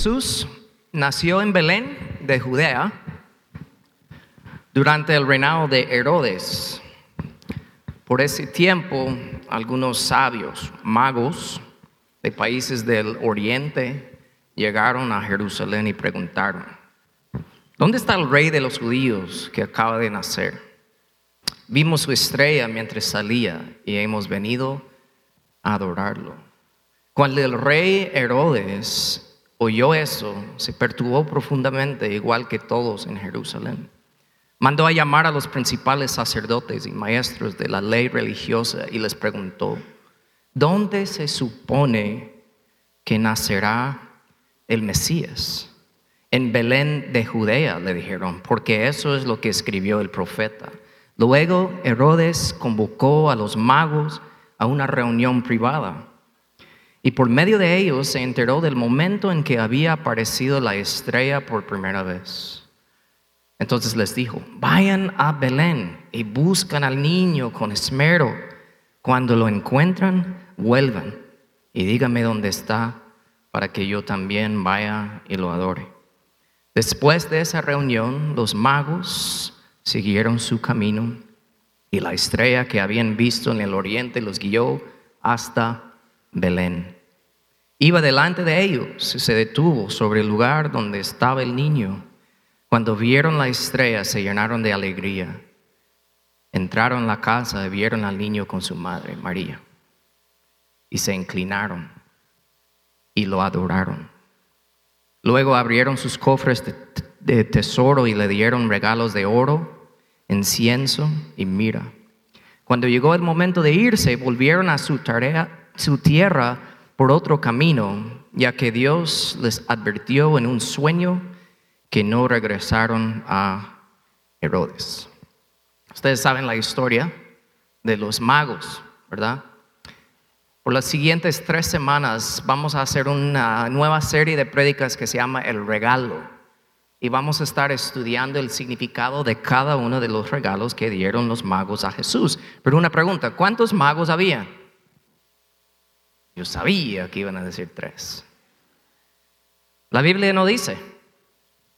Jesús nació en Belén de Judea durante el reinado de Herodes. Por ese tiempo, algunos sabios, magos de países del oriente, llegaron a Jerusalén y preguntaron, ¿dónde está el rey de los judíos que acaba de nacer? Vimos su estrella mientras salía y hemos venido a adorarlo. Cuando el rey Herodes oyó eso, se perturbó profundamente, igual que todos en Jerusalén. Mandó a llamar a los principales sacerdotes y maestros de la ley religiosa y les preguntó, ¿dónde se supone que nacerá el Mesías? En Belén de Judea, le dijeron, porque eso es lo que escribió el profeta. Luego Herodes convocó a los magos a una reunión privada y por medio de ellos se enteró del momento en que había aparecido la estrella por primera vez. Entonces les dijo, vayan a Belén y buscan al niño con esmero. Cuando lo encuentran, vuelvan y díganme dónde está para que yo también vaya y lo adore. Después de esa reunión, los magos siguieron su camino y la estrella que habían visto en el oriente los guió hasta Belén. Iba delante de ellos y se detuvo sobre el lugar donde estaba el niño. Cuando vieron la estrella se llenaron de alegría. Entraron la casa y vieron al niño con su madre, María. Y se inclinaron y lo adoraron. Luego abrieron sus cofres de, de tesoro y le dieron regalos de oro incienso y mira. Cuando llegó el momento de irse, volvieron a su, tarea, su tierra por otro camino, ya que Dios les advirtió en un sueño que no regresaron a Herodes. Ustedes saben la historia de los magos, ¿verdad? Por las siguientes tres semanas vamos a hacer una nueva serie de prédicas que se llama El Regalo y vamos a estar estudiando el significado de cada uno de los regalos que dieron los magos a Jesús. Pero una pregunta, ¿cuántos magos había? Yo sabía que iban a decir tres. La Biblia no dice.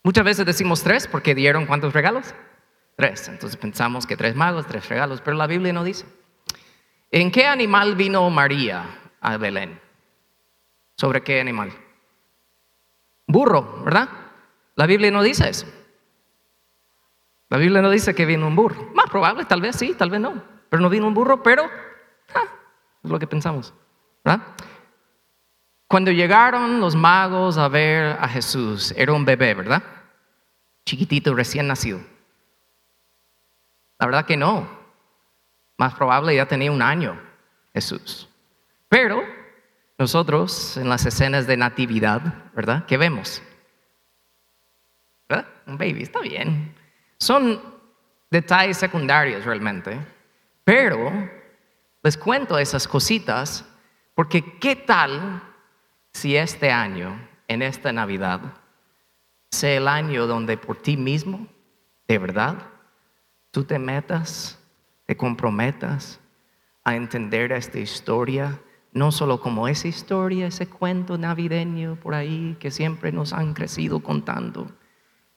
Muchas veces decimos tres porque dieron cuántos regalos? Tres. Entonces pensamos que tres magos, tres regalos, pero la Biblia no dice. ¿En qué animal vino María a Belén? ¿Sobre qué animal? Burro, ¿verdad? La Biblia no dice eso. La Biblia no dice que vino un burro. Más probable, tal vez sí, tal vez no. Pero no vino un burro, pero ah, es lo que pensamos. Cuando llegaron los magos a ver a Jesús, era un bebé, ¿verdad? Chiquitito, recién nacido. La verdad que no. Más probable ya tenía un año Jesús. Pero nosotros en las escenas de natividad, ¿verdad? ¿Qué vemos? Un baby, está bien. Son detalles secundarios realmente, pero les cuento esas cositas porque ¿qué tal si este año, en esta Navidad, sea el año donde por ti mismo, de verdad, tú te metas, te comprometas a entender esta historia, no solo como esa historia, ese cuento navideño por ahí que siempre nos han crecido contando,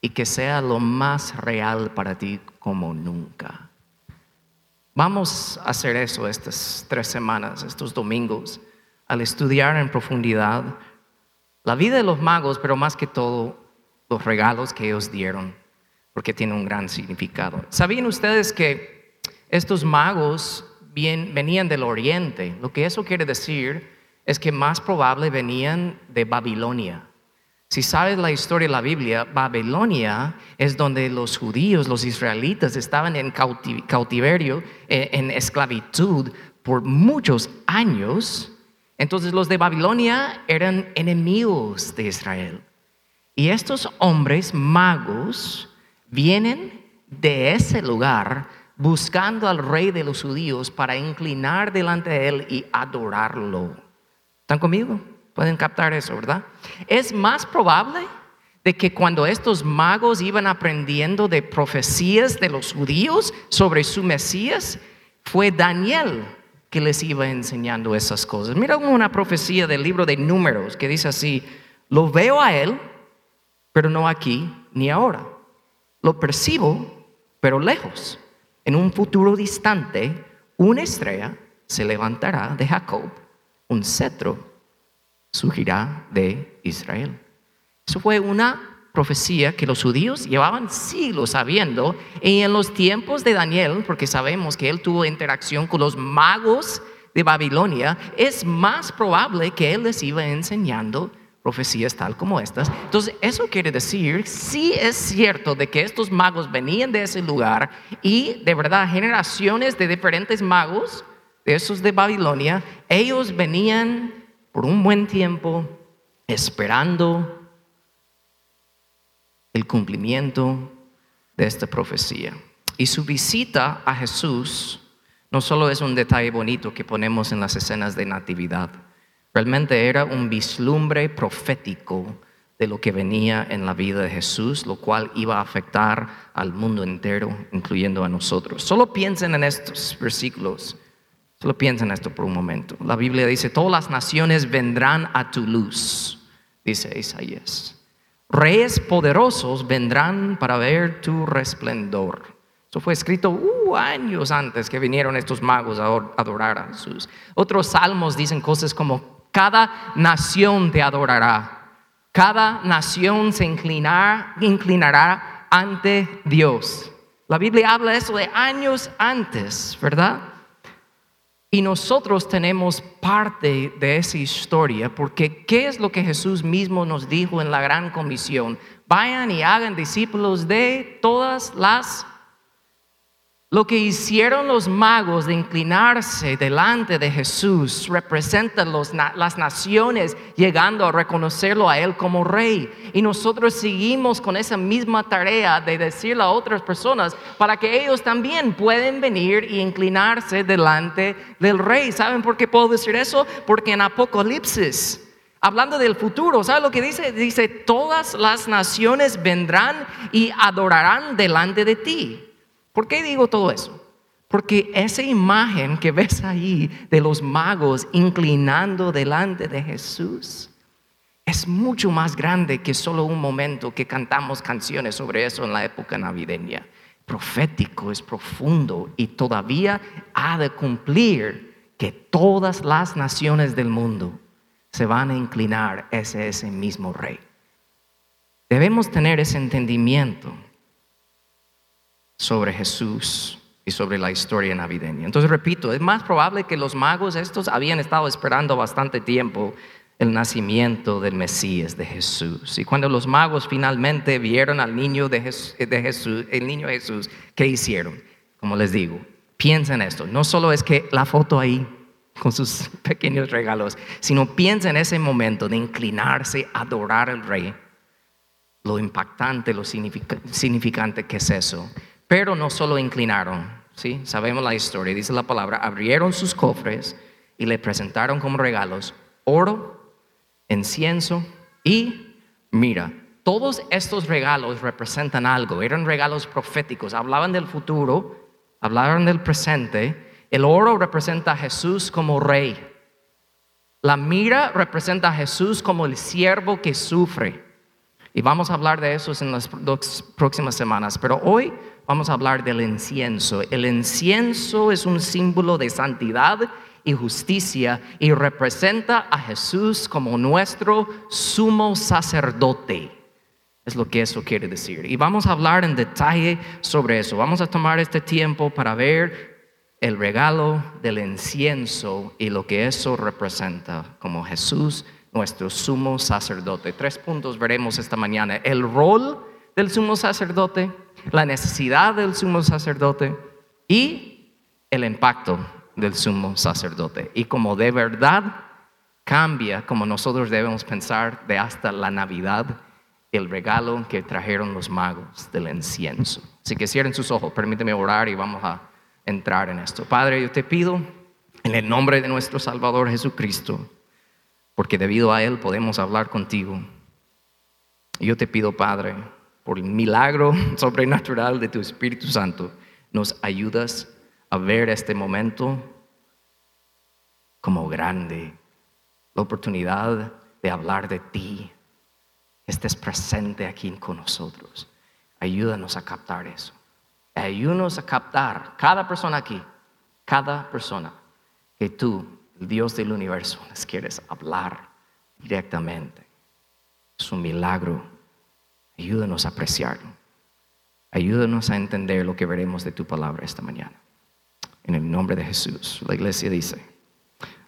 y que sea lo más real para ti como nunca. Vamos a hacer eso estas tres semanas, estos domingos, al estudiar en profundidad la vida de los magos, pero más que todo los regalos que ellos dieron, porque tiene un gran significado. ¿Sabían ustedes que estos magos venían del oriente? Lo que eso quiere decir es que más probable venían de Babilonia. Si sabes la historia de la Biblia, Babilonia es donde los judíos, los israelitas, estaban en cautiverio, eh, en esclavitud por muchos años. Entonces los de Babilonia eran enemigos de Israel. Y estos hombres magos vienen de ese lugar buscando al rey de los judíos para inclinar delante de él y adorarlo. ¿Están conmigo? Pueden captar eso, ¿verdad? Es más probable de que cuando estos magos iban aprendiendo de profecías de los judíos sobre su Mesías, fue Daniel que les iba enseñando esas cosas. Mira una profecía del libro de números que dice así, Lo veo a Él, pero no aquí ni ahora. Lo percibo, pero lejos. En un futuro distante, una estrella se levantará de Jacob, un cetro surgirá de Israel. Eso fue una profecía que los judíos llevaban siglos sabiendo y en los tiempos de Daniel, porque sabemos que él tuvo interacción con los magos de Babilonia, es más probable que él les iba enseñando profecías tal como estas. Entonces, eso quiere decir, sí es cierto de que estos magos venían de ese lugar y de verdad generaciones de diferentes magos, de esos de Babilonia, ellos venían por un buen tiempo esperando el cumplimiento de esta profecía. Y su visita a Jesús no solo es un detalle bonito que ponemos en las escenas de natividad, realmente era un vislumbre profético de lo que venía en la vida de Jesús, lo cual iba a afectar al mundo entero, incluyendo a nosotros. Solo piensen en estos versículos, solo piensen en esto por un momento. La Biblia dice, todas las naciones vendrán a tu luz, dice Isaías. Reyes poderosos vendrán para ver tu resplendor. Eso fue escrito uh, años antes que vinieron estos magos a adorar a Jesús. Otros salmos dicen cosas como, cada nación te adorará. Cada nación se inclinará ante Dios. La Biblia habla eso de años antes, ¿verdad? Y nosotros tenemos parte de esa historia, porque ¿qué es lo que Jesús mismo nos dijo en la gran comisión? Vayan y hagan discípulos de todas las lo que hicieron los magos de inclinarse delante de Jesús representa las naciones llegando a reconocerlo a Él como rey. Y nosotros seguimos con esa misma tarea de decirle a otras personas para que ellos también pueden venir y inclinarse delante del rey. ¿Saben por qué puedo decir eso? Porque en Apocalipsis hablando del futuro. ¿Sabe lo que dice? Dice, todas las naciones vendrán y adorarán delante de ti. ¿Por qué digo todo eso? Porque esa imagen que ves ahí de los magos inclinando delante de Jesús es mucho más grande que solo un momento que cantamos canciones sobre eso en la época navideña. Profético, es profundo y todavía ha de cumplir que todas las naciones del mundo se van a inclinar ese, ese mismo rey. Debemos tener ese entendimiento sobre Jesús y sobre la historia navideña. Entonces, repito, es más probable que los magos estos habían estado esperando bastante tiempo el nacimiento del Mesías de Jesús. Y cuando los magos finalmente vieron al niño de Jesús, el niño Jesús, ¿qué hicieron? Como les digo, piensen esto, no solo es que la foto ahí con sus pequeños regalos, sino piensa en ese momento de inclinarse a adorar al rey, lo impactante, lo significante que es eso. Pero no solo inclinaron, ¿sí? Sabemos la historia, dice la palabra, abrieron sus cofres y le presentaron como regalos oro, incienso y mira, todos estos regalos representan algo, eran regalos proféticos, hablaban del futuro, hablaban del presente. El oro representa a Jesús como rey. La mira representa a Jesús como el siervo que sufre. Y vamos a hablar de eso en las dos próximas semanas. Pero hoy vamos a hablar del incienso. El incienso es un símbolo de santidad y justicia y representa a Jesús como nuestro sumo sacerdote. Es lo que eso quiere decir. Y vamos a hablar en detalle sobre eso. Vamos a tomar este tiempo para ver el regalo del incienso y lo que eso representa como Jesús, nuestro sumo sacerdote. Tres puntos veremos esta mañana. El rol del sumo sacerdote, la necesidad del sumo sacerdote y el impacto del sumo sacerdote. Y como de verdad cambia como nosotros debemos pensar de hasta la Navidad, el regalo que trajeron los magos del incienso. Así que cierren sus ojos, permíteme orar y vamos a entrar en esto. Padre, yo te pido en el nombre de nuestro Salvador Jesucristo, porque debido a Él podemos hablar contigo. Yo te pido, Padre, por el milagro sobrenatural de tu Espíritu Santo, nos ayudas a ver este momento como grande, la oportunidad de hablar de ti, estés presente aquí con nosotros. Ayúdanos a captar eso. Ayúdanos a captar cada persona aquí, cada persona que tú, el Dios del universo, les quieres hablar directamente. Es un milagro. Ayúdanos a apreciarlo. Ayúdanos a entender lo que veremos de tu palabra esta mañana. En el nombre de Jesús. La iglesia dice.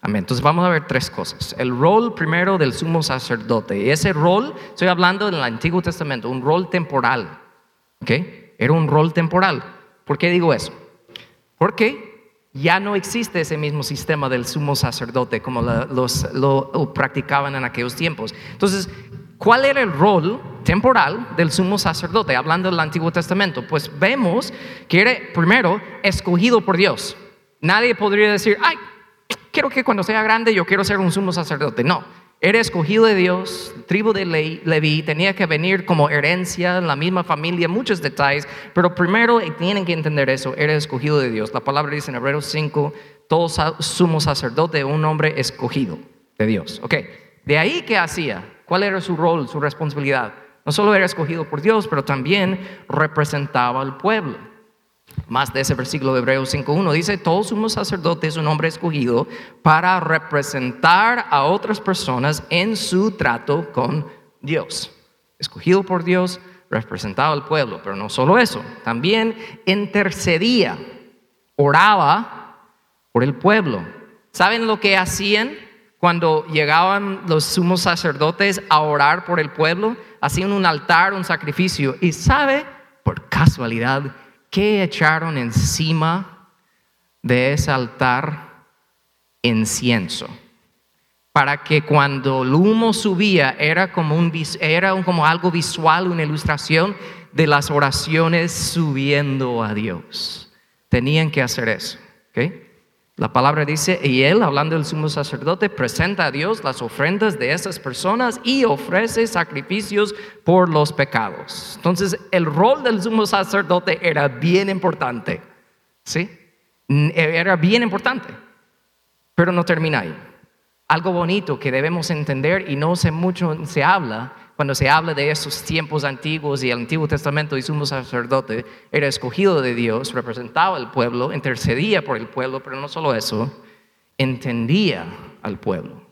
Amén. Entonces vamos a ver tres cosas. El rol primero del sumo sacerdote. Y ese rol, estoy hablando del Antiguo Testamento, un rol temporal. ¿Ok? Era un rol temporal. ¿Por qué digo eso? Porque ya no existe ese mismo sistema del sumo sacerdote como los, lo practicaban en aquellos tiempos. Entonces, ¿cuál era el rol temporal del sumo sacerdote? Hablando del Antiguo Testamento, pues vemos que era primero escogido por Dios. Nadie podría decir, ay, quiero que cuando sea grande yo quiero ser un sumo sacerdote. No, era escogido de Dios, tribu de Leví, tenía que venir como herencia, la misma familia, muchos detalles, pero primero tienen que entender eso, era escogido de Dios. La palabra dice en Hebreos 5, todo sumo sacerdote, un hombre escogido de Dios. Ok, de ahí que hacía, cuál era su rol, su responsabilidad. No solo era escogido por Dios, pero también representaba al pueblo. Más de ese versículo de Hebreos 5.1 dice, todo sumo sacerdote es un hombre escogido para representar a otras personas en su trato con Dios. Escogido por Dios, representaba al pueblo, pero no solo eso, también intercedía, oraba por el pueblo. ¿Saben lo que hacían cuando llegaban los sumos sacerdotes a orar por el pueblo? Hacían un altar, un sacrificio. Y sabe, por casualidad, ¿qué echaron encima de ese altar? Incienso. Para que cuando el humo subía era como, un, era como algo visual, una ilustración de las oraciones subiendo a Dios. Tenían que hacer eso. ¿okay? La palabra dice, y él, hablando del sumo sacerdote, presenta a Dios las ofrendas de esas personas y ofrece sacrificios por los pecados. Entonces, el rol del sumo sacerdote era bien importante. ¿Sí? Era bien importante. Pero no termina ahí. Algo bonito que debemos entender y no sé mucho se habla cuando se habla de esos tiempos antiguos y el Antiguo Testamento y sumo sacerdote, era escogido de Dios, representaba al pueblo, intercedía por el pueblo, pero no solo eso, entendía al pueblo.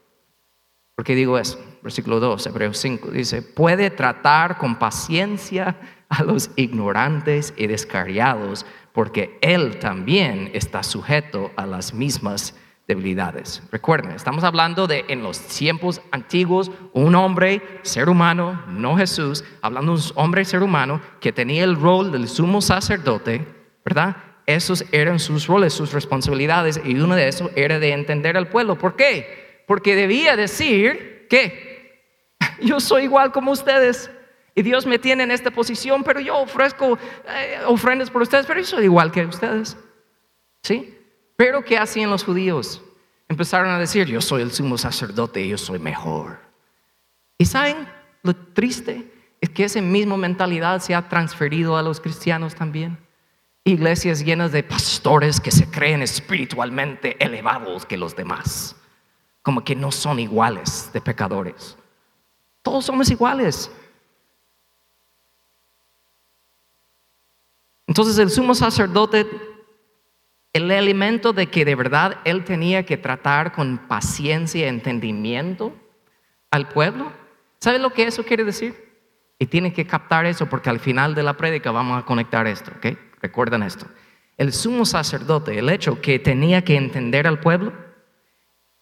¿Por qué digo eso? Versículo 2, Hebreos 5, dice, puede tratar con paciencia a los ignorantes y descarriados, porque Él también está sujeto a las mismas debilidades. Recuerden, estamos hablando de en los tiempos antiguos, un hombre, ser humano, no Jesús, hablando de un hombre, ser humano, que tenía el rol del sumo sacerdote, ¿verdad? Esos eran sus roles, sus responsabilidades, y uno de esos era de entender al pueblo. ¿Por qué? Porque debía decir que yo soy igual como ustedes. Y Dios me tiene en esta posición, pero yo ofrezco eh, ofrendas por ustedes, pero yo soy igual que ustedes. ¿Sí? Pero ¿qué hacían los judíos? Empezaron a decir, yo soy el sumo sacerdote, yo soy mejor. ¿Y saben lo triste? Es que esa misma mentalidad se ha transferido a los cristianos también. Iglesias llenas de pastores que se creen espiritualmente elevados que los demás, como que no son iguales de pecadores. Todos somos iguales. Entonces el sumo sacerdote el elemento de que de verdad él tenía que tratar con paciencia y entendimiento al pueblo. ¿Sabe lo que eso quiere decir? Y tienen que captar eso porque al final de la prédica vamos a conectar esto, ¿ok? Recuerden esto. El sumo sacerdote, el hecho que tenía que entender al pueblo,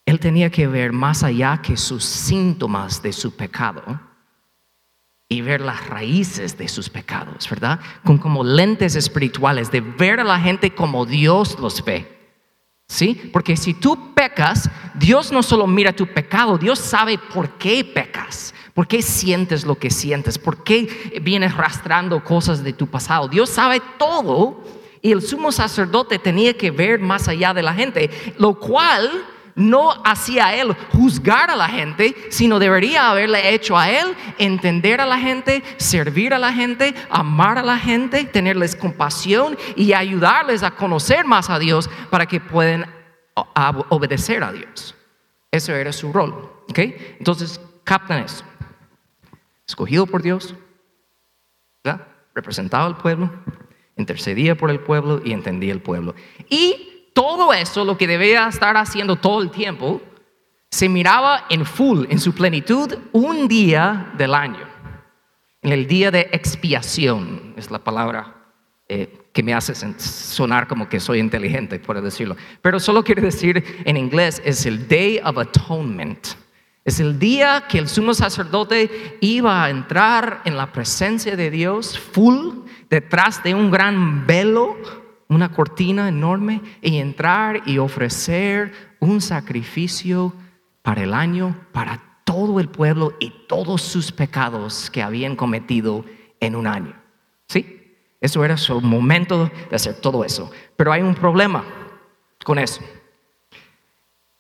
él tenía que ver más allá que sus síntomas de su pecado y ver las raíces de sus pecados, ¿verdad? Con como lentes espirituales, de ver a la gente como Dios los ve. ¿Sí? Porque si tú pecas, Dios no solo mira tu pecado, Dios sabe por qué pecas, por qué sientes lo que sientes, por qué vienes rastrando cosas de tu pasado. Dios sabe todo y el sumo sacerdote tenía que ver más allá de la gente, lo cual no hacía él juzgar a la gente, sino debería haberle hecho a él entender a la gente, servir a la gente, amar a la gente, tenerles compasión y ayudarles a conocer más a Dios para que puedan obedecer a Dios. Eso era su rol. ¿okay? Entonces, captan eso. escogido por Dios, ¿verdad? representaba al pueblo, intercedía por el pueblo y entendía el pueblo. Y todo eso, lo que debía estar haciendo todo el tiempo, se miraba en full, en su plenitud, un día del año. En el día de expiación, es la palabra eh, que me hace sonar como que soy inteligente, por decirlo. Pero solo quiere decir en inglés, es el Day of Atonement. Es el día que el sumo sacerdote iba a entrar en la presencia de Dios full, detrás de un gran velo, una cortina enorme, y entrar y ofrecer un sacrificio para el año, para todo el pueblo y todos sus pecados que habían cometido en un año. ¿Sí? Eso era su momento de hacer todo eso. Pero hay un problema con eso.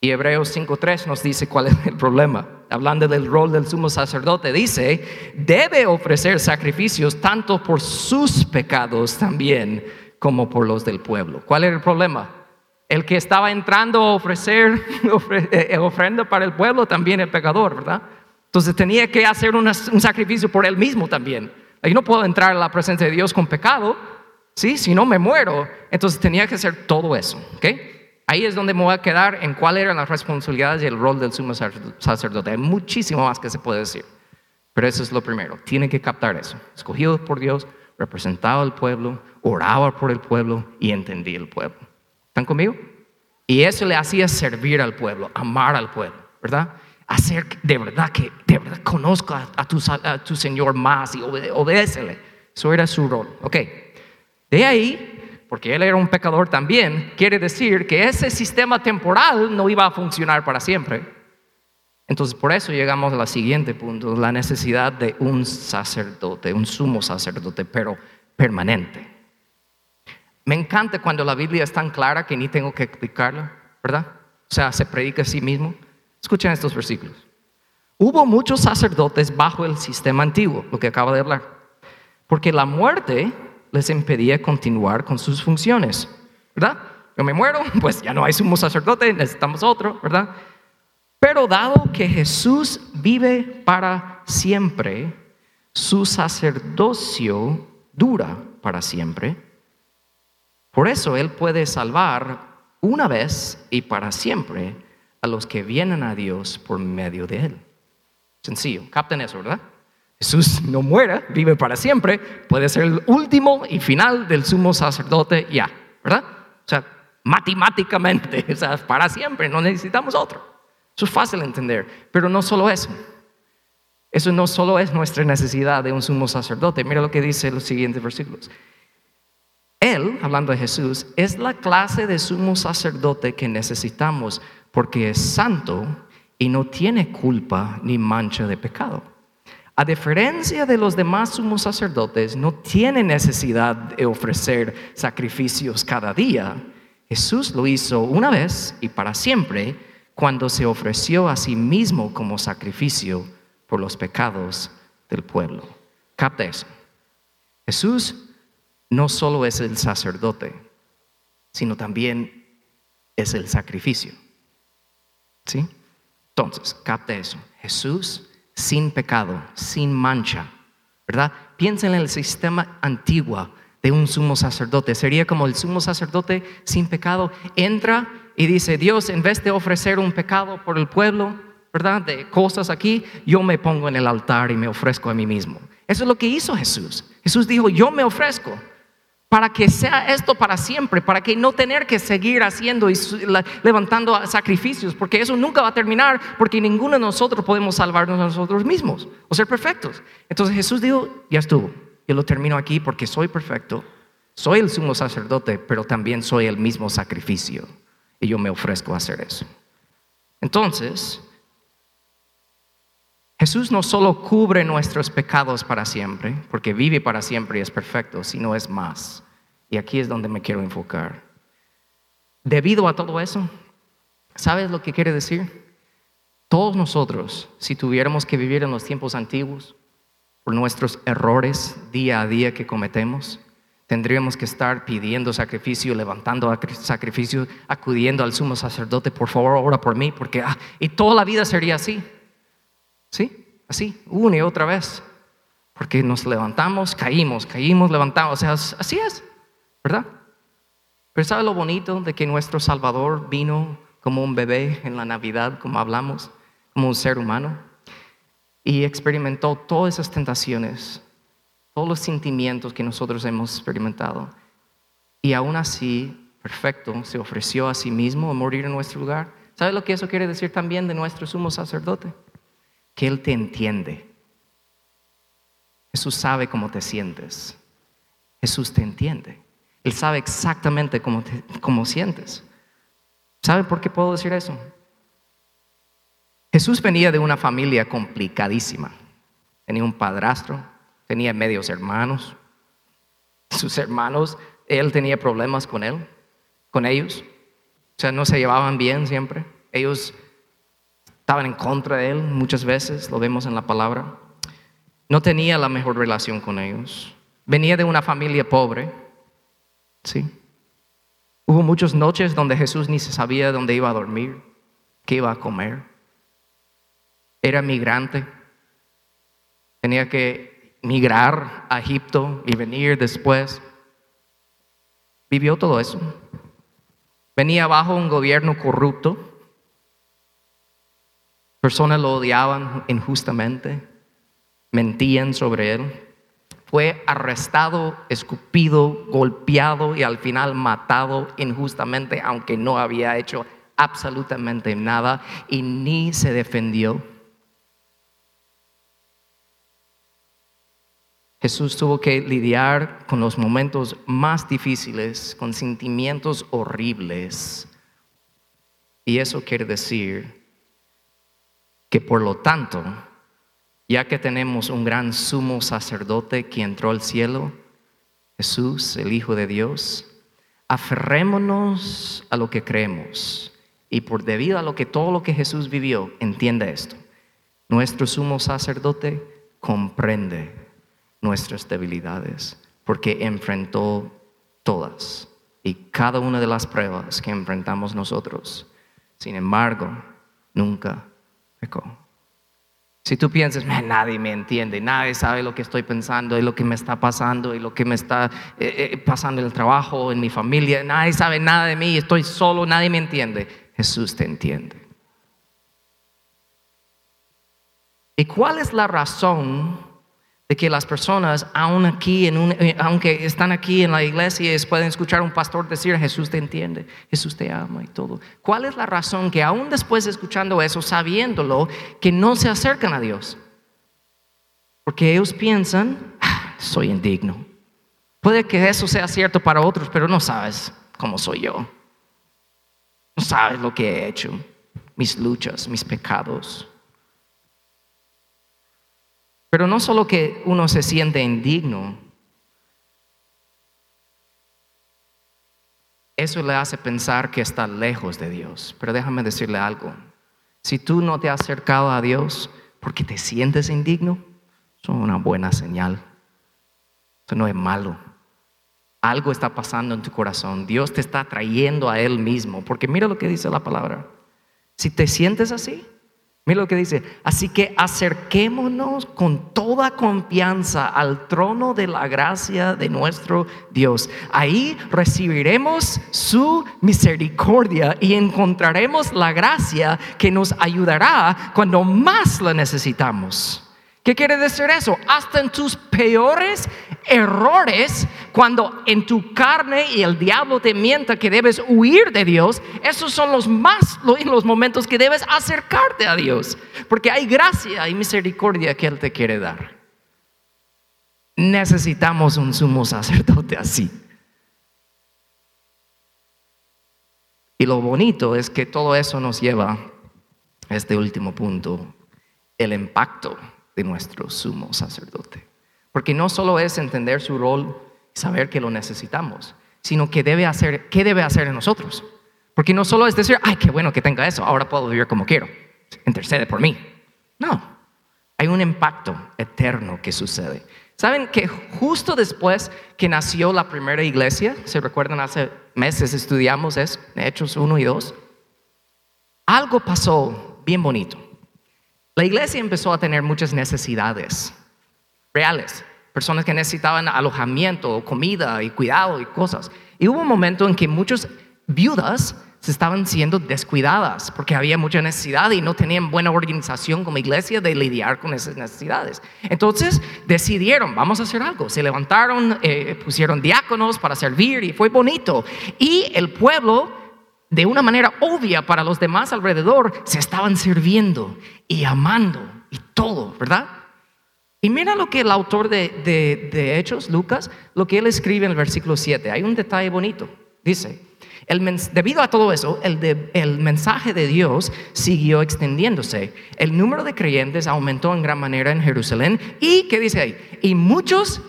Y Hebreos 5.3 nos dice cuál es el problema. Hablando del rol del sumo sacerdote, dice, debe ofrecer sacrificios tanto por sus pecados también como por los del pueblo. ¿Cuál era el problema? El que estaba entrando a ofrecer eh, ofrenda para el pueblo también el pecador, ¿verdad? Entonces tenía que hacer un sacrificio por él mismo también. Yo no puedo entrar a la presencia de Dios con pecado, ¿sí? Si no me muero. Entonces tenía que hacer todo eso, ¿ok? Ahí es donde me voy a quedar en cuáles eran las responsabilidades y el rol del sumo sacerdote. Hay muchísimo más que se puede decir. Pero eso es lo primero. Tienen que captar eso. Escogido por Dios, representaba al pueblo, oraba por el pueblo y entendía el pueblo. ¿Están conmigo? Y eso le hacía servir al pueblo, amar al pueblo, ¿verdad? Hacer de verdad que de verdad conozca a tu, Señor más y obedécele. Eso era su rol. Ok. De ahí porque él era un pecador también, quiere decir que ese sistema temporal no iba a funcionar para siempre. Entonces, por eso llegamos al siguiente punto, la necesidad de un sacerdote, un sumo sacerdote, pero permanente. Me encanta cuando la Biblia es tan clara que ni tengo que explicarla, ¿verdad? O sea, se predica a sí mismo. Escuchen estos versículos. Hubo muchos sacerdotes bajo el sistema antiguo, lo que acaba de hablar, porque la muerte les impedía continuar con sus funciones, ¿verdad? Yo me muero, pues ya no hay sumo sacerdote, necesitamos otro, ¿verdad? Pero dado que Jesús vive para siempre, su sacerdocio dura para siempre. Por eso Él puede salvar una vez y para siempre a los que vienen a Dios por medio de Él. Sencillo, capten eso, ¿verdad? Jesús no muere, vive para siempre, puede ser el último y final del sumo sacerdote ya, ¿verdad? O sea, matemáticamente, o sea, para siempre, no necesitamos otro. Eso es fácil de entender, pero no solo eso. Eso no solo es nuestra necesidad de un sumo sacerdote. Mira lo que dice los siguientes versículos. Él, hablando de Jesús, es la clase de sumo sacerdote que necesitamos porque es santo y no tiene culpa ni mancha de pecado. A diferencia de los demás sumos sacerdotes, no tiene necesidad de ofrecer sacrificios cada día. Jesús lo hizo una vez y para siempre cuando se ofreció a sí mismo como sacrificio por los pecados del pueblo. Capta eso. Jesús no solo es el sacerdote, sino también es el sacrificio. ¿Sí? Entonces, capta eso. Jesús sin pecado, sin mancha, ¿verdad? Piensen en el sistema antiguo de un sumo sacerdote. Sería como el sumo sacerdote sin pecado entra y dice, Dios, en vez de ofrecer un pecado por el pueblo, ¿verdad? De cosas aquí, yo me pongo en el altar y me ofrezco a mí mismo. Eso es lo que hizo Jesús. Jesús dijo, yo me ofrezco para que sea esto para siempre, para que no tener que seguir haciendo y levantando sacrificios, porque eso nunca va a terminar, porque ninguno de nosotros podemos salvarnos a nosotros mismos o ser perfectos. Entonces Jesús dijo, ya estuvo, yo lo termino aquí porque soy perfecto, soy el sumo sacerdote, pero también soy el mismo sacrificio y yo me ofrezco a hacer eso. Entonces, Jesús no solo cubre nuestros pecados para siempre, porque vive para siempre y es perfecto, sino es más. Y aquí es donde me quiero enfocar. Debido a todo eso, ¿sabes lo que quiere decir? Todos nosotros, si tuviéramos que vivir en los tiempos antiguos, por nuestros errores día a día que cometemos, tendríamos que estar pidiendo sacrificio, levantando sacrificio, acudiendo al sumo sacerdote, por favor, ora por mí, porque ah, y toda la vida sería así. ¿Sí? Así, una y otra vez. Porque nos levantamos, caímos, caímos, levantamos. O sea, así es, ¿verdad? Pero ¿sabe lo bonito de que nuestro Salvador vino como un bebé en la Navidad, como hablamos, como un ser humano? Y experimentó todas esas tentaciones, todos los sentimientos que nosotros hemos experimentado. Y aún así, perfecto, se ofreció a sí mismo a morir en nuestro lugar. ¿Sabe lo que eso quiere decir también de nuestro sumo sacerdote? Que Él te entiende. Jesús sabe cómo te sientes. Jesús te entiende. Él sabe exactamente cómo, cómo sientes. ¿Sabe por qué puedo decir eso? Jesús venía de una familia complicadísima. Tenía un padrastro, tenía medios hermanos. Sus hermanos, él tenía problemas con él, con ellos. O sea, no se llevaban bien siempre. Ellos estaban en contra de él muchas veces, lo vemos en la palabra. No tenía la mejor relación con ellos. Venía de una familia pobre. Sí. Hubo muchas noches donde Jesús ni se sabía dónde iba a dormir, qué iba a comer. Era migrante. Tenía que migrar a Egipto y venir después. Vivió todo eso. Venía bajo un gobierno corrupto. Personas lo odiaban injustamente, mentían sobre él. Fue arrestado, escupido, golpeado y al final matado injustamente, aunque no había hecho absolutamente nada y ni se defendió. Jesús tuvo que lidiar con los momentos más difíciles, con sentimientos horribles. Y eso quiere decir que por lo tanto, ya que tenemos un gran sumo sacerdote que entró al cielo, Jesús, el Hijo de Dios, aferrémonos a lo que creemos. Y por debido a lo que todo lo que Jesús vivió, entiende esto. Nuestro sumo sacerdote comprende nuestras debilidades, porque enfrentó todas y cada una de las pruebas que enfrentamos nosotros. Sin embargo, nunca pecó. Si tú piensas, nadie me entiende, nadie sabe lo que estoy pensando y lo que me está pasando y lo que me está eh, eh, pasando en el trabajo, en mi familia, nadie sabe nada de mí, estoy solo, nadie me entiende. Jesús te entiende. ¿Y cuál es la razón de que las personas, aún aquí, en un, eh, aunque están aquí en la iglesia, pueden escuchar a un pastor decir, Jesús te entiende, Jesús te ama y todo. ¿Cuál es la razón que aún después de escuchando eso, sabiéndolo, que no se acercan a Dios? Porque ellos piensan, ah, soy indigno. Puede que eso sea cierto para otros, pero no sabes cómo soy yo. No sabes lo que he hecho, mis luchas, mis pecados. Pero no solo que uno se siente indigno, eso le hace pensar que está lejos de Dios. Pero déjame decirle algo. Si tú no te has acercado a Dios porque te sientes indigno, eso es una buena señal. Eso no es malo. Algo está pasando en tu corazón. Dios te está trayendo a Él mismo. Porque mira lo que dice la palabra. Si te sientes así, Mira lo que dice. Así que acerquémonos con toda confianza al trono de la gracia de nuestro Dios. Ahí recibiremos su misericordia y encontraremos la gracia que nos ayudará cuando más la necesitamos. ¿Qué quiere decir eso? Hasta en tus peores errores, cuando en tu carne y el diablo te mienta que debes huir de Dios, esos son los más los momentos que debes acercarte a Dios, porque hay gracia y misericordia que Él te quiere dar. Necesitamos un sumo sacerdote así. Y lo bonito es que todo eso nos lleva a este último punto, el impacto de nuestro sumo sacerdote. Porque no solo es entender su rol saber que lo necesitamos, sino que debe hacer, ¿qué debe hacer en nosotros? Porque no solo es decir, ay, qué bueno que tenga eso, ahora puedo vivir como quiero, intercede por mí. No, hay un impacto eterno que sucede. ¿Saben que justo después que nació la primera iglesia, se recuerdan hace meses estudiamos es Hechos 1 y 2, algo pasó bien bonito. La iglesia empezó a tener muchas necesidades. reales, personas que necesitaban alojamiento, comida y cuidado y cosas. Y hubo un momento en que muchas viudas se estaban siendo descuidadas porque había mucha necesidad y no tenían buena organización como iglesia de lidiar con esas necesidades. Entonces decidieron, vamos a hacer algo. Se levantaron, eh, pusieron diáconos para servir y fue bonito. Y el pueblo, de una manera obvia para los demás alrededor, se estaban sirviendo y amando y todo, ¿verdad? Y mira lo que el autor de, Hechos, Lucas, lo que él escribe en el versículo 7. Hay un detalle bonito. Dice, debido a todo eso, el, mensaje de Dios siguió extendiéndose. El número de creyentes aumentó en gran manera en Jerusalén. ¿Y qué dice ahí? Y muchos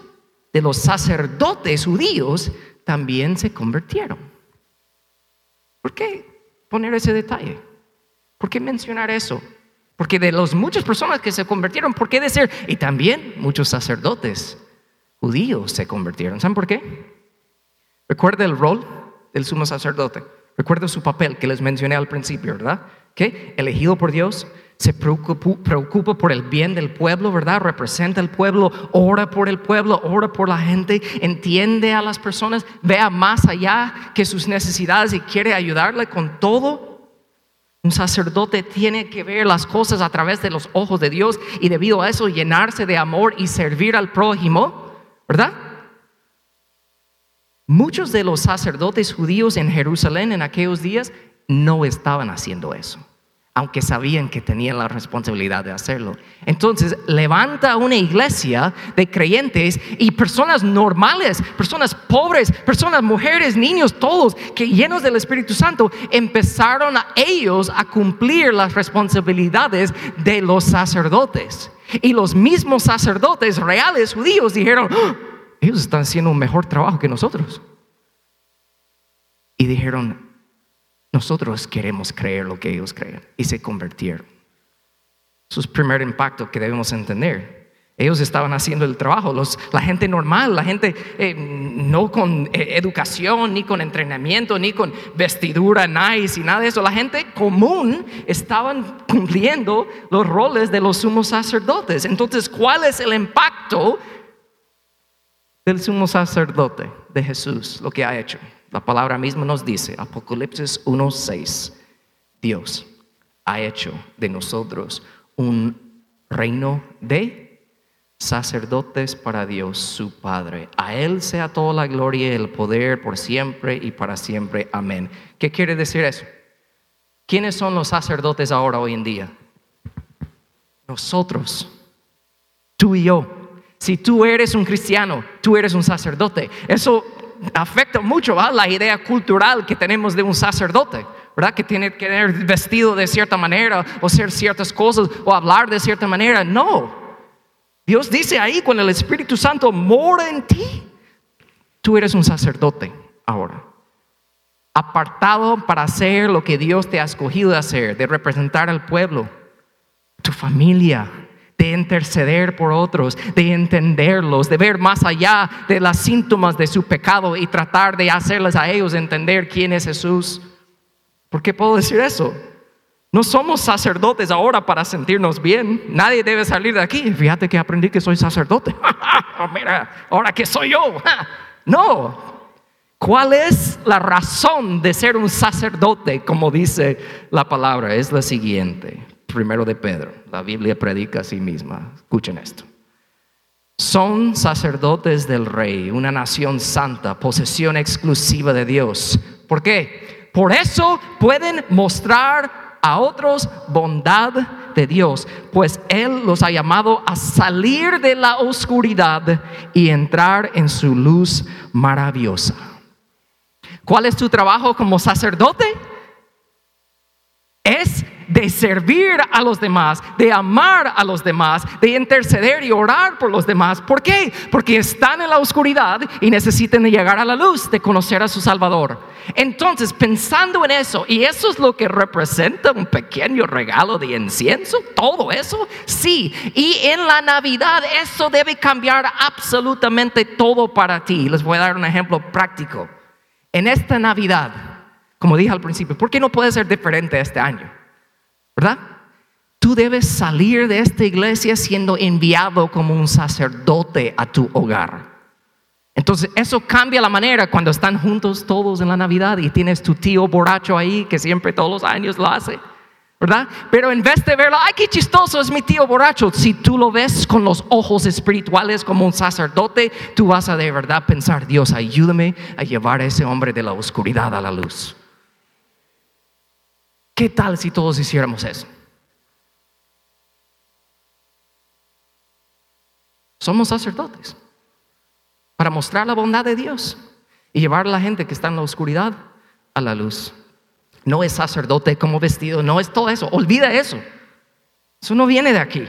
de los sacerdotes judíos también se convirtieron. ¿Por qué poner ese detalle? ¿Por qué mencionar eso? Porque de las muchas personas que se convirtieron, ¿por qué decir? Y también muchos sacerdotes judíos se convirtieron. ¿Saben por qué? Recuerda el rol del sumo sacerdote. Recuerda su papel que les mencioné al principio, ¿verdad? Que elegido por Dios, se preocupa, por el bien del pueblo, ¿verdad? Representa al pueblo, ora por el pueblo, ora por la gente, entiende a las personas, vea más allá que sus necesidades y quiere ayudarle con todo. Un sacerdote tiene que ver las cosas a través de los ojos de Dios y debido a eso llenarse de amor y servir al prójimo, ¿verdad? Muchos de los sacerdotes judíos en Jerusalén en aquellos días no estaban haciendo eso, aunque sabían que tenían la responsabilidad de hacerlo. Entonces, levanta una iglesia de creyentes y personas normales, personas pobres, personas, mujeres, niños, todos, que llenos del Espíritu Santo, empezaron a ellos a cumplir las responsabilidades de los sacerdotes. Y los mismos sacerdotes reales judíos dijeron, ¡Ah! ellos están haciendo un mejor trabajo que nosotros. Y dijeron, nosotros queremos creer lo que ellos creen. Y se convirtieron. Eso es el primer impacto que debemos entender. Ellos estaban haciendo el trabajo, la gente normal, la gente eh, no con eh, educación, ni con entrenamiento, ni con vestidura nice y nada de eso. La gente común estaban cumpliendo los roles de los sumos sacerdotes. Entonces, ¿cuál es el impacto del sumo sacerdote de Jesús, lo que ha hecho. La palabra misma nos dice, Apocalipsis 1.6, Dios ha hecho de nosotros un reino de sacerdotes para Dios su Padre. A Él sea toda la gloria y el poder por siempre y para siempre. Amén. ¿Qué quiere decir eso? ¿Quiénes son los sacerdotes ahora hoy en día? Nosotros, tú y yo. Si tú eres un cristiano, tú eres un sacerdote. Eso afecta mucho a la idea cultural que tenemos de un sacerdote, ¿verdad? Que tiene que tener vestido de cierta manera o hacer ciertas cosas o hablar de cierta manera. No. Dios dice ahí, cuando el Espíritu Santo mora en ti, tú eres un sacerdote ahora. Apartado para hacer lo que Dios te ha escogido hacer, de representar al pueblo, tu familia, de interceder por otros, de entenderlos, de ver más allá de las síntomas de su pecado y tratar de hacerles a ellos entender quién es Jesús. ¿Por qué puedo decir eso? No somos sacerdotes ahora para sentirnos bien. Nadie debe salir de aquí. Fíjate que aprendí que soy sacerdote. Mira, ahora que soy yo. no. ¿Cuál es la razón de ser un sacerdote? Como dice la palabra, es la siguiente primero de Pedro. La Biblia predica a sí misma. Escuchen esto. Son sacerdotes del rey, una nación santa, posesión exclusiva de Dios. ¿Por qué? Por eso pueden mostrar a otros bondad de Dios, pues Él los ha llamado a salir de la oscuridad y entrar en su luz maravillosa. ¿Cuál es tu trabajo como sacerdote? Es de servir a los demás, de amar a los demás, de interceder y orar por los demás. ¿Por qué? Porque están en la oscuridad y necesitan llegar a la luz, de conocer a su Salvador. Entonces, pensando en eso, y eso es lo que representa un pequeño regalo de incienso, todo eso, sí. Y en la Navidad eso debe cambiar absolutamente todo para ti. Les voy a dar un ejemplo práctico. En esta Navidad, como dije al principio, ¿por qué no puede ser diferente este año? ¿Verdad? tú debes salir de esta iglesia siendo enviado como un sacerdote a tu hogar. Entonces, eso cambia la manera cuando están juntos todos en la Navidad y tienes tu tío borracho ahí que siempre todos los años lo hace. ¿verdad? Pero en vez de verlo, ay, qué chistoso es mi tío borracho, si tú lo ves con los ojos espirituales como un sacerdote, tú vas a de verdad pensar, Dios, ayúdame a llevar a ese hombre de la oscuridad a la luz. ¿Qué tal si todos hiciéramos eso? Somos sacerdotes para mostrar la bondad de Dios y llevar a la gente que está en la oscuridad a la luz no es sacerdote como vestido, no es todo eso. Olvida eso. Eso no viene de aquí.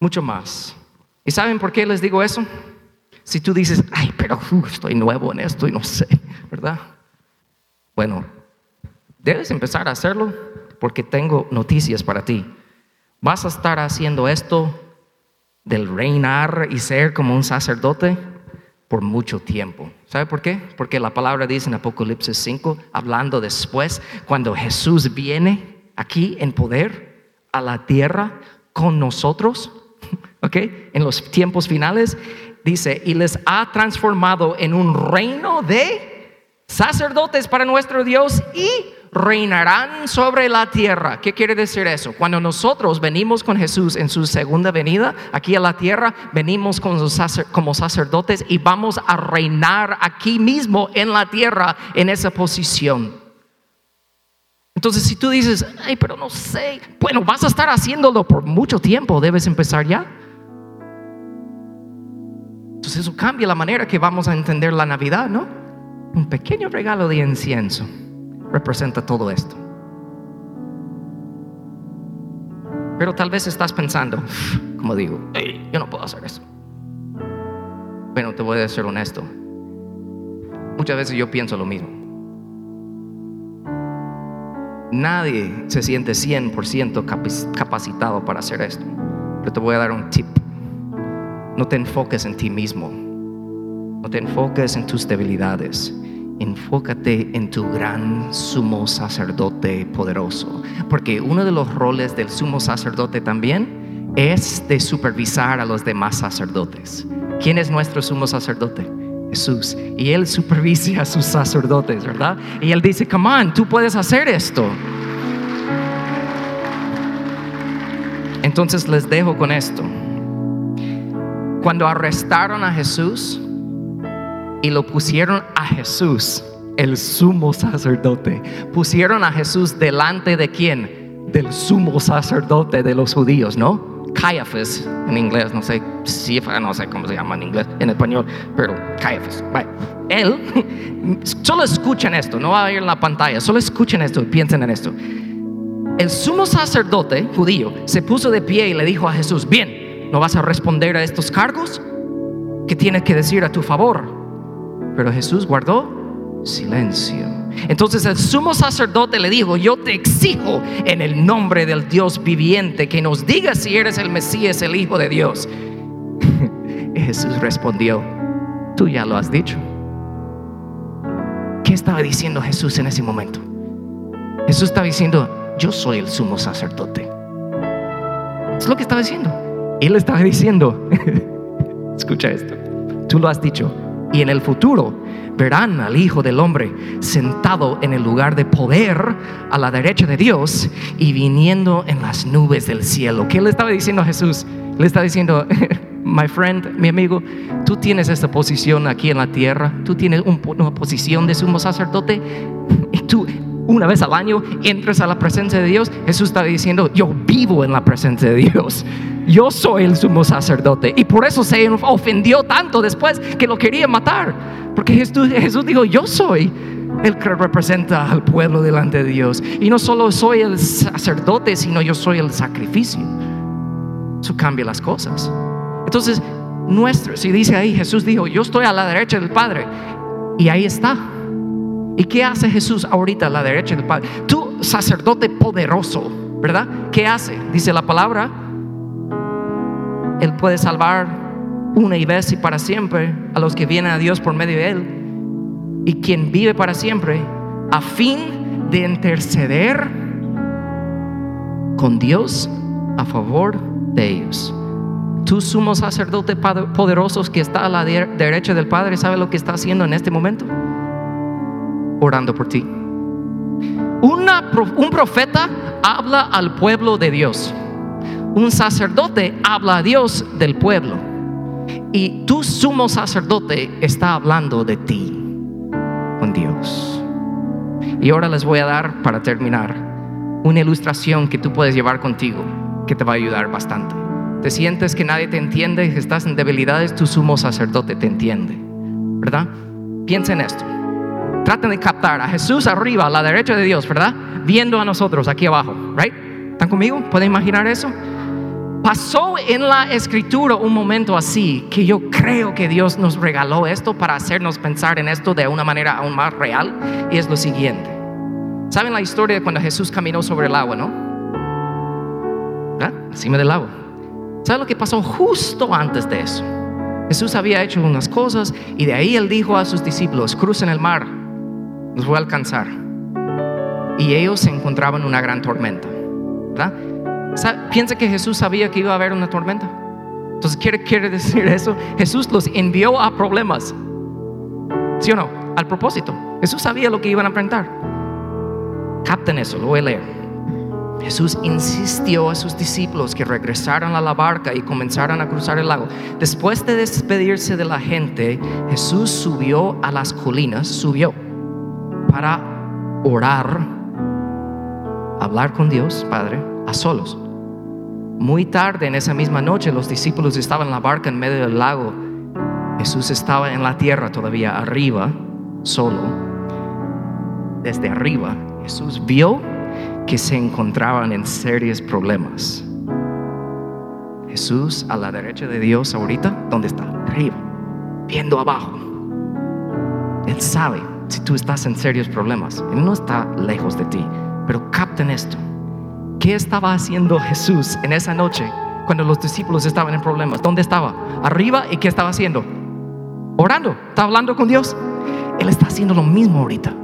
Mucho más. ¿Y saben por qué les digo eso? Si tú dices, ay, pero uh, estoy nuevo en esto y no sé, ¿verdad? Bueno, debes empezar a hacerlo porque tengo noticias para ti. Vas a estar haciendo esto del reinar y ser como un sacerdote por mucho tiempo. ¿Sabe por qué? Porque la palabra dice en Apocalipsis 5, hablando después, cuando Jesús viene aquí en poder a la tierra con nosotros, ¿ok? En los tiempos finales, dice, y les ha transformado en un reino de sacerdotes para nuestro Dios y reinarán sobre la tierra. ¿Qué quiere decir eso? Cuando nosotros venimos con Jesús en su segunda venida aquí a la tierra, venimos como sacerdotes y vamos a reinar aquí mismo en la tierra en esa posición. Entonces, si tú dices, ay, pero no sé, bueno, vas a estar haciéndolo por mucho tiempo, debes empezar ya. Entonces, eso cambia la manera que vamos a entender la Navidad, ¿no? Un pequeño regalo de incienso representa todo esto. Pero tal vez estás pensando, como digo, yo no puedo hacer eso. Bueno, te voy a ser honesto. Muchas veces yo pienso lo mismo. Nadie se siente 100% capacitado para hacer esto. Pero te voy a dar un tip. No te enfoques en ti mismo. No te enfoques en tus debilidades enfócate en tu gran sumo sacerdote poderoso. Porque uno de los roles del sumo sacerdote también es de supervisar a los demás sacerdotes. ¿Quién es nuestro sumo sacerdote? Jesús. Y Él supervisa a sus sacerdotes, ¿verdad? Y Él dice, come on, tú puedes hacer esto. Entonces les dejo con esto. Cuando arrestaron a Jesús, y lo pusieron a Jesús, el sumo sacerdote. Pusieron a Jesús delante de quién? Del sumo sacerdote de los judíos, ¿no? Caiaphas en inglés, no sé, no sé cómo se llama en inglés, en español, pero Caiaphas. Él, solo escuchen esto, no va a ir en la pantalla, solo escuchen esto y piensen en esto. El sumo sacerdote judío se puso de pie y le dijo a Jesús, bien, ¿no vas a responder a estos cargos? ¿Qué tienes que decir a tu favor? Pero Jesús guardó silencio. Entonces el sumo sacerdote le dijo, yo te exijo en el nombre del Dios viviente que nos digas si eres el Mesías, el Hijo de Dios. y Jesús respondió, tú ya lo has dicho. ¿Qué estaba diciendo Jesús en ese momento? Jesús estaba diciendo, yo soy el sumo sacerdote. Es lo que estaba diciendo. Él estaba diciendo, escucha esto, tú lo has dicho, y en el futuro verán al Hijo del Hombre sentado en el lugar de poder a la derecha de Dios y viniendo en las nubes del cielo. ¿Qué le estaba diciendo Jesús? Le estaba diciendo, my friend, mi amigo, tú tienes esta posición aquí en la tierra, tú tienes una posición de sumo sacerdote y tú una vez al año entras a la presencia de Dios. Jesús estaba diciendo, yo vivo en la presencia de Dios yo soy el sumo sacerdote. Y por eso se ofendió tanto después que lo quería matar. Porque Jesús, Jesús dijo, yo soy el que representa al pueblo delante de Dios. Y no solo soy el sacerdote, sino yo soy el sacrificio. Eso cambia las cosas. Entonces, nuestro, si dice ahí, Jesús dijo, yo estoy a la derecha del Padre. Y ahí está. ¿Y qué hace Jesús ahorita a la derecha del Padre? Tú, sacerdote poderoso, ¿verdad? ¿Qué hace? Dice la palabra él puede salvar una y vez y para siempre a los que vienen a Dios por medio de Él. Y quien vive para siempre a fin de interceder con Dios a favor de ellos. Tú sumo sacerdote poderoso que está a la derecha del Padre, ¿sabe lo que está haciendo en este momento? Orando por ti. un profeta habla al pueblo de Dios. Un sacerdote habla a Dios del pueblo. Y tu sumo sacerdote está hablando de ti con Dios. Y ahora les voy a dar, para terminar, una ilustración que tú puedes llevar contigo, que te va a ayudar bastante. Te sientes que nadie te entiende, que estás en debilidades, tu sumo sacerdote te entiende. ¿Verdad? Piensa en esto. Traten de captar a Jesús arriba, a la derecha de Dios, ¿verdad? Viendo a nosotros aquí abajo, ¿right? ¿Están conmigo? ¿Pueden imaginar eso? Pasó en la escritura un momento así que yo creo que Dios nos regaló esto para hacernos pensar en esto de una manera aún más real y es lo siguiente. ¿Saben la historia de cuando Jesús caminó sobre el agua, no? ¿Verdad? Encima del agua. ¿Saben lo que pasó justo antes de eso? Jesús había hecho unas cosas y de ahí él dijo a sus discípulos, crucen el mar, los voy a alcanzar. Y ellos se encontraban en una gran tormenta. Piensa que Jesús sabía que iba a haber una tormenta. Entonces, ¿quiere, quiere decir eso? Jesús los envió a problemas. ¿Sí o no? Al propósito. Jesús sabía lo que iban a enfrentar. Capten eso, lo voy a leer. Jesús insistió a sus discípulos que regresaran a la barca y comenzaran a cruzar el lago. Después de despedirse de la gente, Jesús subió a las colinas, subió para orar, hablar con Dios, Padre, a solos. Muy tarde en esa misma noche los discípulos estaban en la barca en medio del lago. Jesús estaba en la tierra todavía arriba, solo. Desde arriba, Jesús vio que se encontraban en serios problemas. Jesús a la derecha de Dios ahorita, ¿dónde está? Arriba, viendo abajo. Él sabe si tú estás en serios problemas. Él no está lejos de ti, pero capten esto. ¿Qué estaba haciendo Jesús en esa noche cuando los discípulos estaban en problemas? ¿Dónde estaba? Arriba y ¿qué estaba haciendo? Orando, está hablando con Dios. Él está haciendo lo mismo ahorita.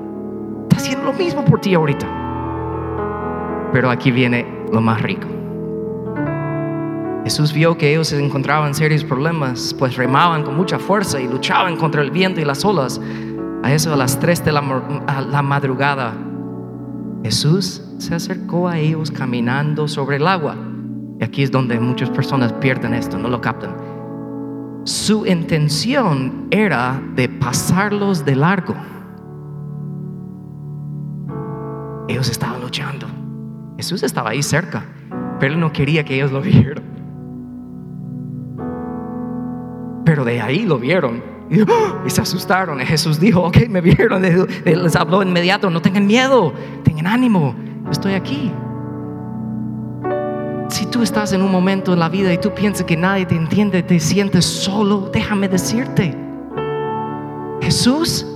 Está haciendo lo mismo por ti ahorita. Pero aquí viene lo más rico. Jesús vio que ellos se encontraban en serios problemas, pues remaban con mucha fuerza y luchaban contra el viento y las olas. A eso a las 3 de la madrugada, Jesús se acercó a ellos caminando sobre el agua. Y aquí es donde muchas personas pierden esto, no lo captan. Su intención era de pasarlos de largo. Ellos estaban luchando. Jesús estaba ahí cerca, pero él no quería que ellos lo vieran. Pero de ahí lo vieron y, se asustaron. Y Jesús dijo, ok, me vieron. Les habló inmediato, no tengan miedo, tengan ánimo estoy aquí. Si tú estás en un momento en la vida y tú piensas que nadie te entiende, te sientes solo, déjame decirte, Jesús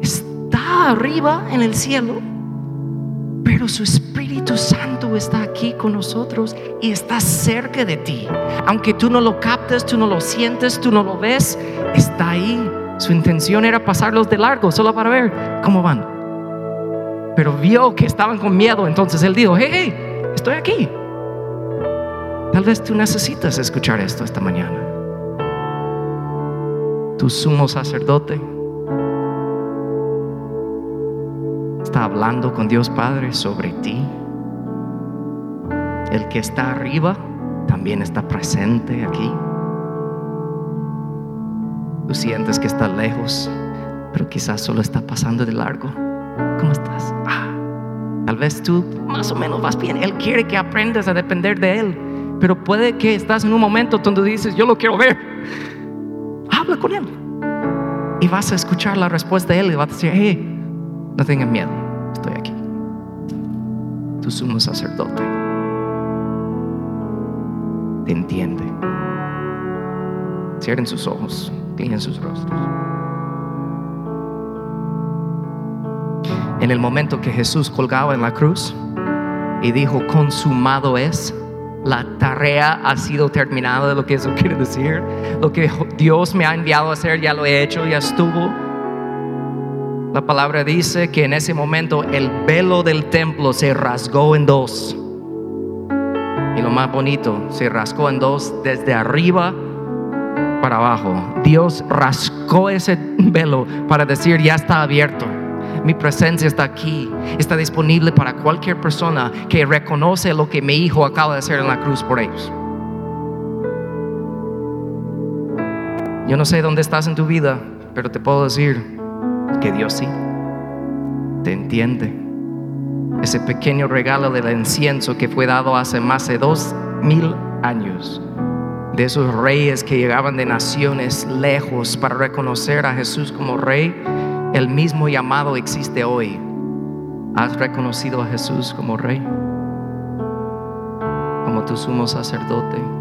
está arriba en el cielo, pero su Espíritu Santo está aquí con nosotros y está cerca de ti. Aunque tú no lo captes, tú no lo sientes, tú no lo ves, está ahí. Su intención era pasarlos de largo, solo para ver cómo van pero vio que estaban con miedo, entonces él dijo, hey, hey, estoy aquí. Tal vez tú necesitas escuchar esto esta mañana. Tu sumo sacerdote está hablando con Dios Padre sobre ti. El que está arriba también está presente aquí. Tú sientes que está lejos, pero quizás solo está pasando de largo. ¿Cómo estás? Ah, tal vez tú más o menos vas bien. Él quiere que aprendas a depender de Él. Pero puede que estás en un momento donde dices, yo lo quiero ver. Habla con Él. Y vas a escuchar la respuesta de Él y vas a decir, hey, no tengan miedo, estoy aquí. Tu sumo sacerdote te entiende. Cierren sus ojos, tienen sus rostros. en el momento que Jesús colgaba en la cruz y dijo, consumado es, la tarea ha sido terminada, lo que eso quiere decir. Lo que Dios me ha enviado a hacer, ya lo he hecho, ya estuvo. La palabra dice que en ese momento el velo del templo se rasgó en dos. Y lo más bonito, se rascó en dos desde arriba para abajo. Dios rascó ese velo para decir, ya está abierto. Mi presencia está aquí. Está disponible para cualquier persona que reconoce lo que mi hijo acaba de hacer en la cruz por ellos. Yo no sé dónde estás en tu vida, pero te puedo decir que Dios sí te entiende. Ese pequeño regalo del incienso que fue dado hace más de dos mil años de esos reyes que llegaban de naciones lejos para reconocer a Jesús como rey, el mismo llamado existe hoy. ¿Has reconocido a Jesús como rey? Como tu sumo sacerdote.